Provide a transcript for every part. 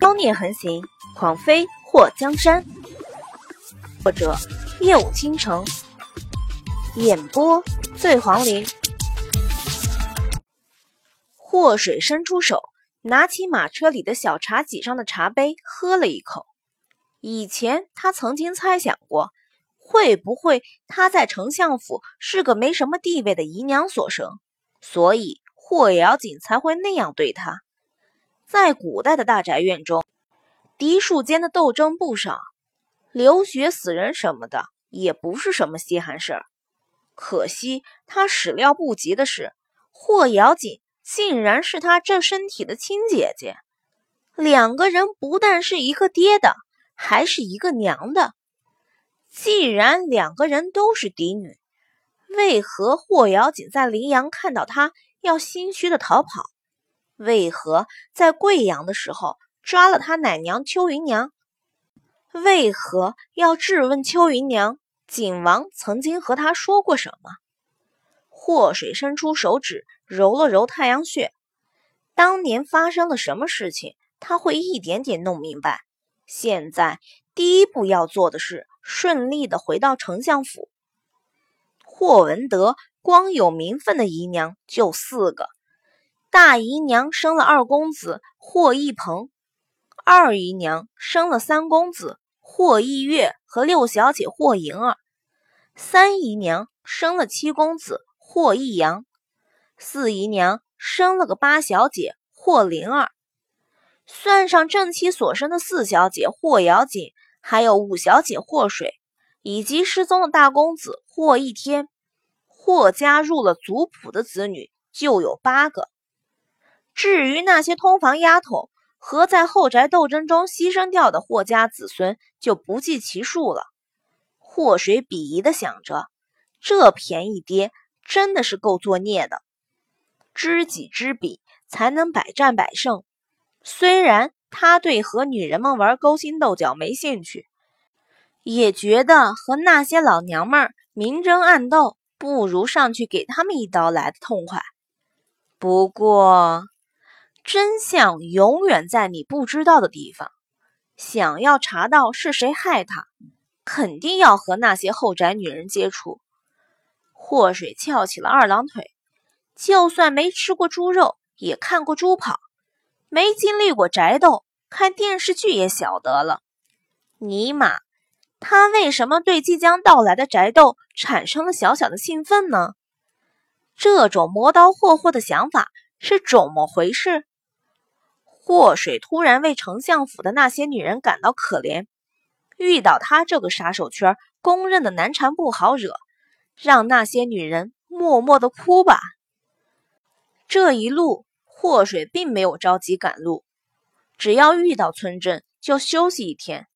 妖孽横行，狂飞祸江山。作者：夜舞倾城，演播：醉黄林。祸水伸出手，拿起马车里的小茶几上的茶杯，喝了一口。以前他曾经猜想过，会不会他在丞相府是个没什么地位的姨娘所生，所以霍瑶锦才会那样对他。在古代的大宅院中，嫡庶间的斗争不少，流血死人什么的也不是什么稀罕事儿。可惜他始料不及的是，霍瑶锦竟然是他这身体的亲姐姐，两个人不但是一个爹的，还是一个娘的。既然两个人都是嫡女，为何霍瑶锦在临阳看到他要心虚的逃跑？为何在贵阳的时候抓了他奶娘邱云娘？为何要质问邱云娘？景王曾经和他说过什么？祸水伸出手指揉了揉太阳穴，当年发生了什么事情，他会一点点弄明白。现在第一步要做的是顺利的回到丞相府。霍文德光有名分的姨娘就四个。大姨娘生了二公子霍一鹏，二姨娘生了三公子霍一月和六小姐霍莹儿，三姨娘生了七公子霍一阳，四姨娘生了个八小姐霍灵儿，算上正妻所生的四小姐霍瑶锦，还有五小姐霍水，以及失踪的大公子霍一天，霍家入了族谱的子女就有八个。至于那些通房丫头和在后宅斗争中牺牲掉的霍家子孙，就不计其数了。祸水鄙夷的想着，这便宜爹真的是够作孽的。知己知彼，才能百战百胜。虽然他对和女人们玩勾心斗角没兴趣，也觉得和那些老娘们明争暗斗，不如上去给他们一刀来的痛快。不过，真相永远在你不知道的地方。想要查到是谁害他，肯定要和那些后宅女人接触。祸水翘起了二郎腿，就算没吃过猪肉，也看过猪跑；没经历过宅斗，看电视剧也晓得了。尼玛，他为什么对即将到来的宅斗产生了小小的兴奋呢？这种磨刀霍霍的想法是怎么回事？祸水突然为丞相府的那些女人感到可怜，遇到他这个杀手圈公认的难缠不好惹，让那些女人默默的哭吧。这一路祸水并没有着急赶路，只要遇到村镇就休息一天，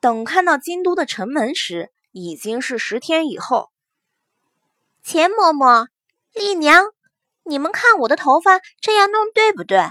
等看到京都的城门时，已经是十天以后。钱嬷嬷、丽娘，你们看我的头发这样弄对不对？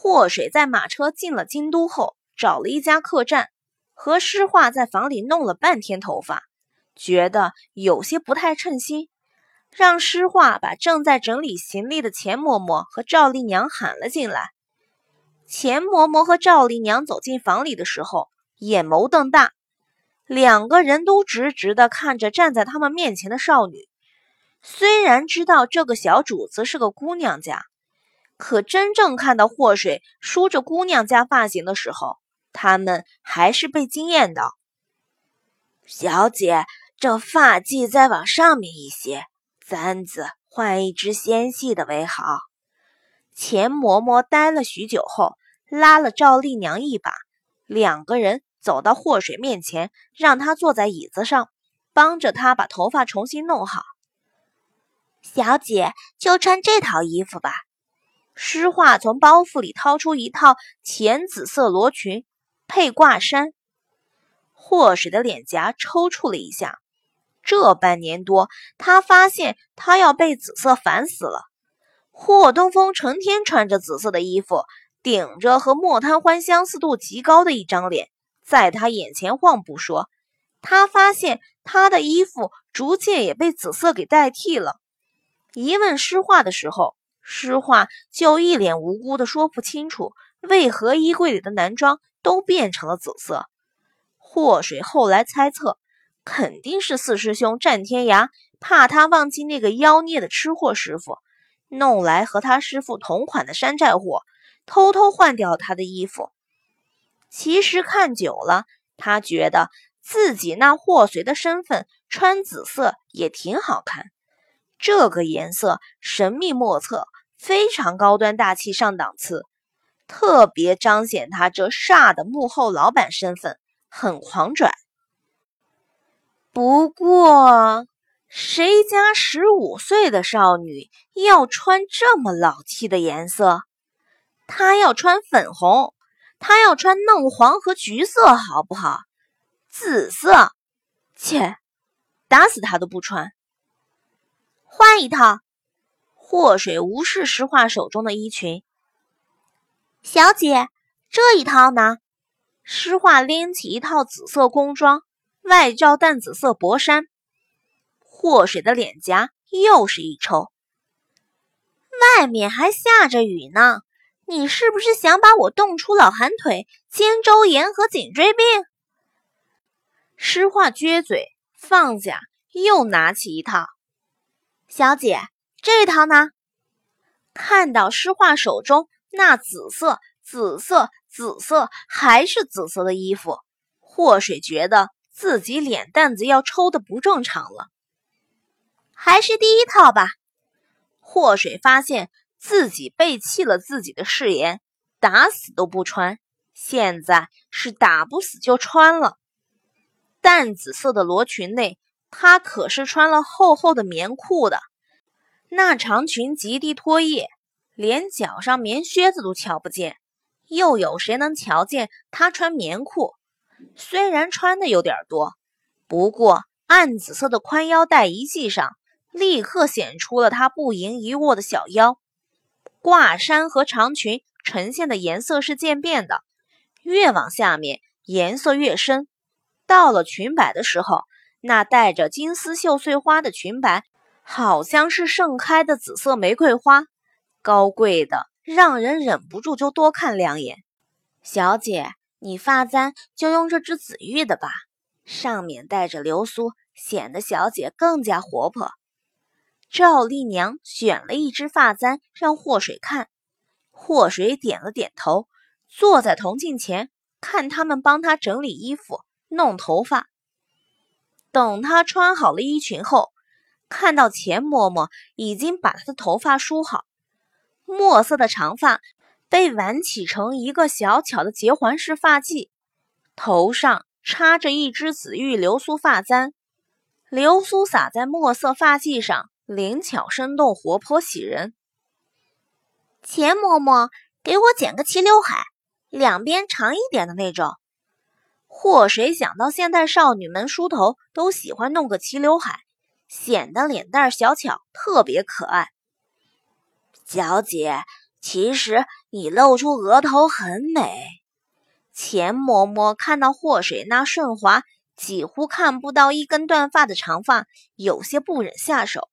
祸水在马车进了京都后，找了一家客栈，和诗画在房里弄了半天头发，觉得有些不太称心，让诗画把正在整理行李的钱嬷嬷和赵丽娘喊了进来。钱嬷嬷和赵丽娘走进房里的时候，眼眸瞪大，两个人都直直地看着站在他们面前的少女。虽然知道这个小主子是个姑娘家。可真正看到祸水梳着姑娘家发型的时候，他们还是被惊艳到。小姐，这发髻再往上面一些，簪子换一只纤细的为好。钱嬷嬷呆了许久后，拉了赵丽娘一把，两个人走到祸水面前，让她坐在椅子上，帮着她把头发重新弄好。小姐，就穿这套衣服吧。诗画从包袱里掏出一套浅紫色罗裙，配挂衫。祸水的脸颊抽搐了一下。这半年多，他发现他要被紫色烦死了。霍东风成天穿着紫色的衣服，顶着和莫贪欢相似度极高的一张脸，在他眼前晃不说，他发现他的衣服逐渐也被紫色给代替了。一问诗画的时候。诗画就一脸无辜的说不清楚为何衣柜里的男装都变成了紫色。祸水后来猜测，肯定是四师兄战天涯怕他忘记那个妖孽的吃货师傅，弄来和他师傅同款的山寨货，偷偷换掉他的衣服。其实看久了，他觉得自己那祸水的身份穿紫色也挺好看。这个颜色神秘莫测，非常高端大气上档次，特别彰显他这煞的幕后老板身份，很狂拽。不过，谁家十五岁的少女要穿这么老气的颜色？她要穿粉红。她要穿嫩黄和橘色，好不好？紫色，切，打死她都不穿。换一套。祸水无视石化手中的衣裙。小姐，这一套呢？诗画拎起一套紫色工装，外罩淡紫色薄衫。祸水的脸颊又是一抽。外面还下着雨呢。你是不是想把我冻出老寒腿、肩周炎和颈椎病？诗画撅嘴，放下，又拿起一套。小姐，这一套呢？看到诗画手中那紫色、紫色、紫色，还是紫色的衣服，祸水觉得自己脸蛋子要抽的不正常了。还是第一套吧。祸水发现。自己背弃了自己的誓言，打死都不穿。现在是打不死就穿了。淡紫色的罗裙内，她可是穿了厚厚的棉裤的。那长裙极地拖曳，连脚上棉靴子都瞧不见。又有谁能瞧见她穿棉裤？虽然穿的有点多，不过暗紫色的宽腰带一系上，立刻显出了她不盈一握的小腰。挂衫和长裙呈现的颜色是渐变的，越往下面颜色越深。到了裙摆的时候，那带着金丝绣碎花的裙摆，好像是盛开的紫色玫瑰花，高贵的让人忍不住就多看两眼。小姐，你发簪就用这只紫玉的吧，上面带着流苏，显得小姐更加活泼。赵丽娘选了一只发簪让祸水看，祸水点了点头，坐在铜镜前看他们帮她整理衣服、弄头发。等她穿好了衣裙后，看到钱嬷嬷已经把她的头发梳好，墨色的长发被挽起成一个小巧的结环式发髻，头上插着一只紫玉流苏发簪，流苏洒在墨色发髻上。灵巧生动，活泼喜人。钱嬷嬷，给我剪个齐刘海，两边长一点的那种。祸水想到现代少女们梳头都喜欢弄个齐刘海，显得脸蛋小巧，特别可爱。小姐，其实你露出额头很美。钱嬷嬷看到祸水那顺滑，几乎看不到一根断发的长发，有些不忍下手。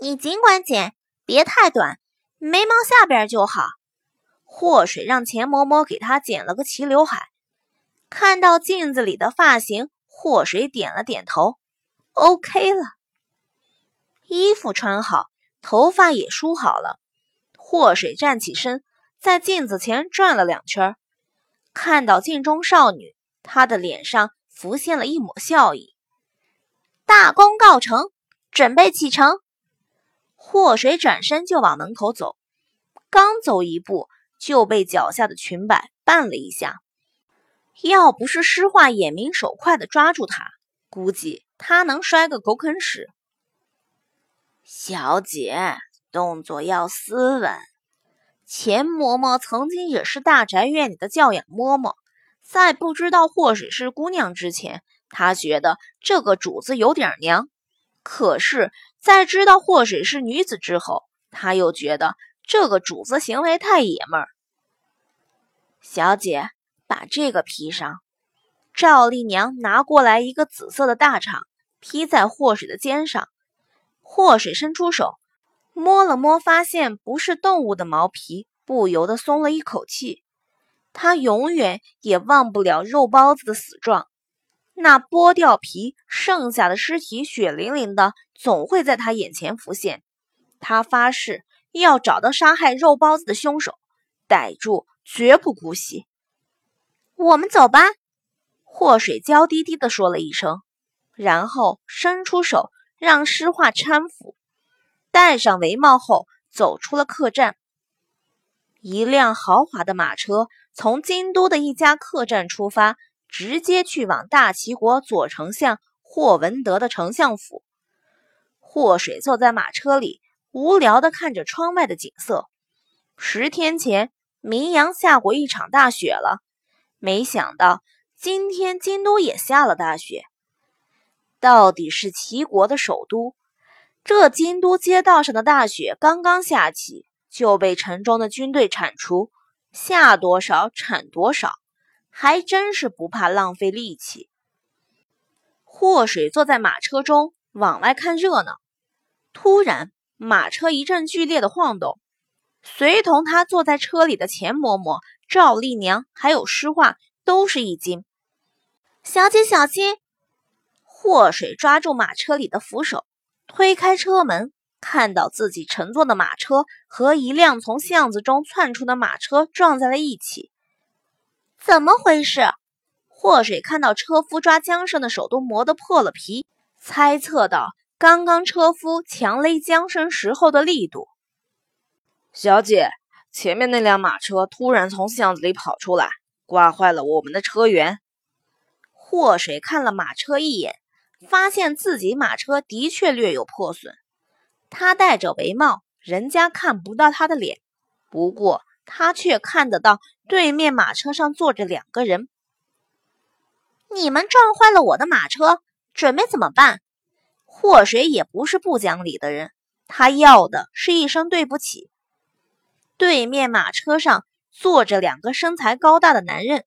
你尽管剪，别太短，眉毛下边就好。祸水让钱嬷嬷给她剪了个齐刘海，看到镜子里的发型，祸水点了点头，OK 了。衣服穿好，头发也梳好了，祸水站起身，在镜子前转了两圈，看到镜中少女，她的脸上浮现了一抹笑意。大功告成，准备启程。祸水转身就往门口走，刚走一步就被脚下的裙摆绊了一下。要不是诗画眼明手快的抓住他，估计他能摔个狗啃屎。小姐，动作要斯文。钱嬷嬷曾经也是大宅院里的教养嬷嬷，在不知道祸水是姑娘之前，她觉得这个主子有点娘。可是，在知道祸水是女子之后，他又觉得这个主子行为太爷们儿。小姐，把这个披上。赵丽娘拿过来一个紫色的大氅，披在祸水的肩上。祸水伸出手，摸了摸发现不是动物的毛皮，不由得松了一口气。他永远也忘不了肉包子的死状，那剥掉皮剩下的尸体血淋淋的，总会在他眼前浮现。他发誓要找到杀害肉包子的凶手，逮住绝不姑息。我们走吧，祸水娇滴滴地说了一声，然后伸出手让诗画搀扶，戴上帷帽后走出了客栈。一辆豪华的马车从京都的一家客栈出发，直接去往大齐国左丞相霍文德的丞相府。霍水坐在马车里，无聊地看着窗外的景色。十天前，明阳下过一场大雪了，没想到今天京都也下了大雪。到底是齐国的首都，这京都街道上的大雪刚刚下起。就被城中的军队铲除，下多少铲多少，还真是不怕浪费力气。祸水坐在马车中往外看热闹，突然马车一阵剧烈的晃动，随同他坐在车里的钱嬷嬷、赵丽娘还有诗画都是一惊。小姐小心！祸水抓住马车里的扶手，推开车门。看到自己乘坐的马车和一辆从巷子中窜出的马车撞在了一起，怎么回事？祸水看到车夫抓缰绳的手都磨得破了皮，猜测到刚刚车夫强勒缰绳时候的力度。小姐，前面那辆马车突然从巷子里跑出来，刮坏了我们的车辕。祸水看了马车一眼，发现自己马车的确略有破损。他戴着围帽，人家看不到他的脸，不过他却看得到对面马车上坐着两个人。你们撞坏了我的马车，准备怎么办？祸水也不是不讲理的人，他要的是一声对不起。对面马车上坐着两个身材高大的男人，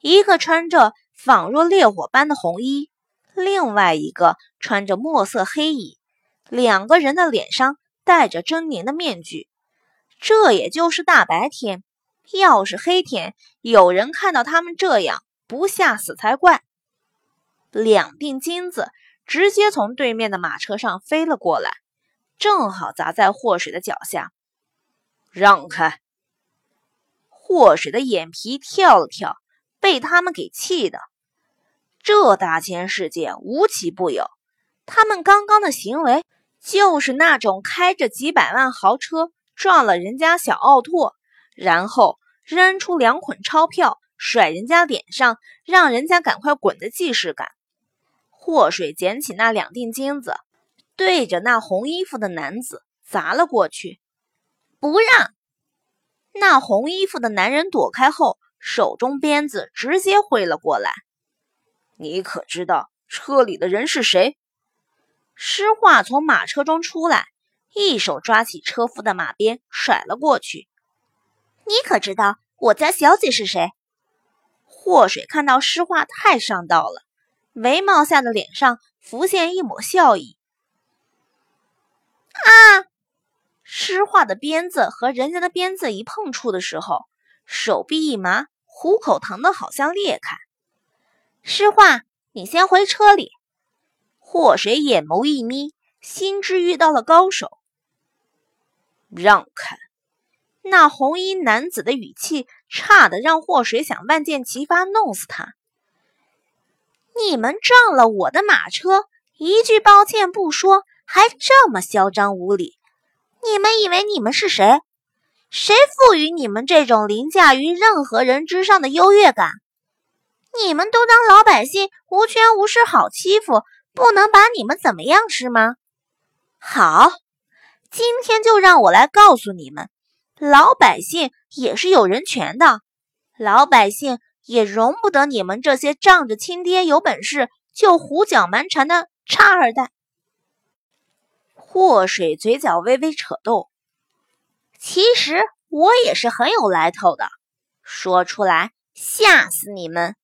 一个穿着仿若烈火般的红衣，另外一个穿着墨色黑衣。两个人的脸上戴着狰狞的面具，这也就是大白天。要是黑天，有人看到他们这样，不吓死才怪。两锭金子直接从对面的马车上飞了过来，正好砸在祸水的脚下。让开！祸水的眼皮跳了跳，被他们给气的。这大千世界无奇不有，他们刚刚的行为。就是那种开着几百万豪车撞了人家小奥拓，然后扔出两捆钞票甩人家脸上，让人家赶快滚的既视感。祸水捡起那两锭金子，对着那红衣服的男子砸了过去。不让！那红衣服的男人躲开后，手中鞭子直接挥了过来。你可知道车里的人是谁？诗画从马车中出来，一手抓起车夫的马鞭甩了过去。你可知道我家小姐是谁？祸水看到诗画太上道了，眉毛下的脸上浮现一抹笑意。啊！诗画的鞭子和人家的鞭子一碰触的时候，手臂一麻，虎口疼得好像裂开。诗画，你先回车里。祸水眼眸一眯，心知遇到了高手。让开！那红衣男子的语气差的让祸水想万箭齐发，弄死他。你们撞了我的马车，一句抱歉不说，还这么嚣张无礼！你们以为你们是谁？谁赋予你们这种凌驾于任何人之上的优越感？你们都当老百姓无权无势，好欺负？不能把你们怎么样是吗？好，今天就让我来告诉你们，老百姓也是有人权的，老百姓也容不得你们这些仗着亲爹有本事就胡搅蛮缠的差二代。祸水嘴角微微扯动，其实我也是很有来头的，说出来吓死你们。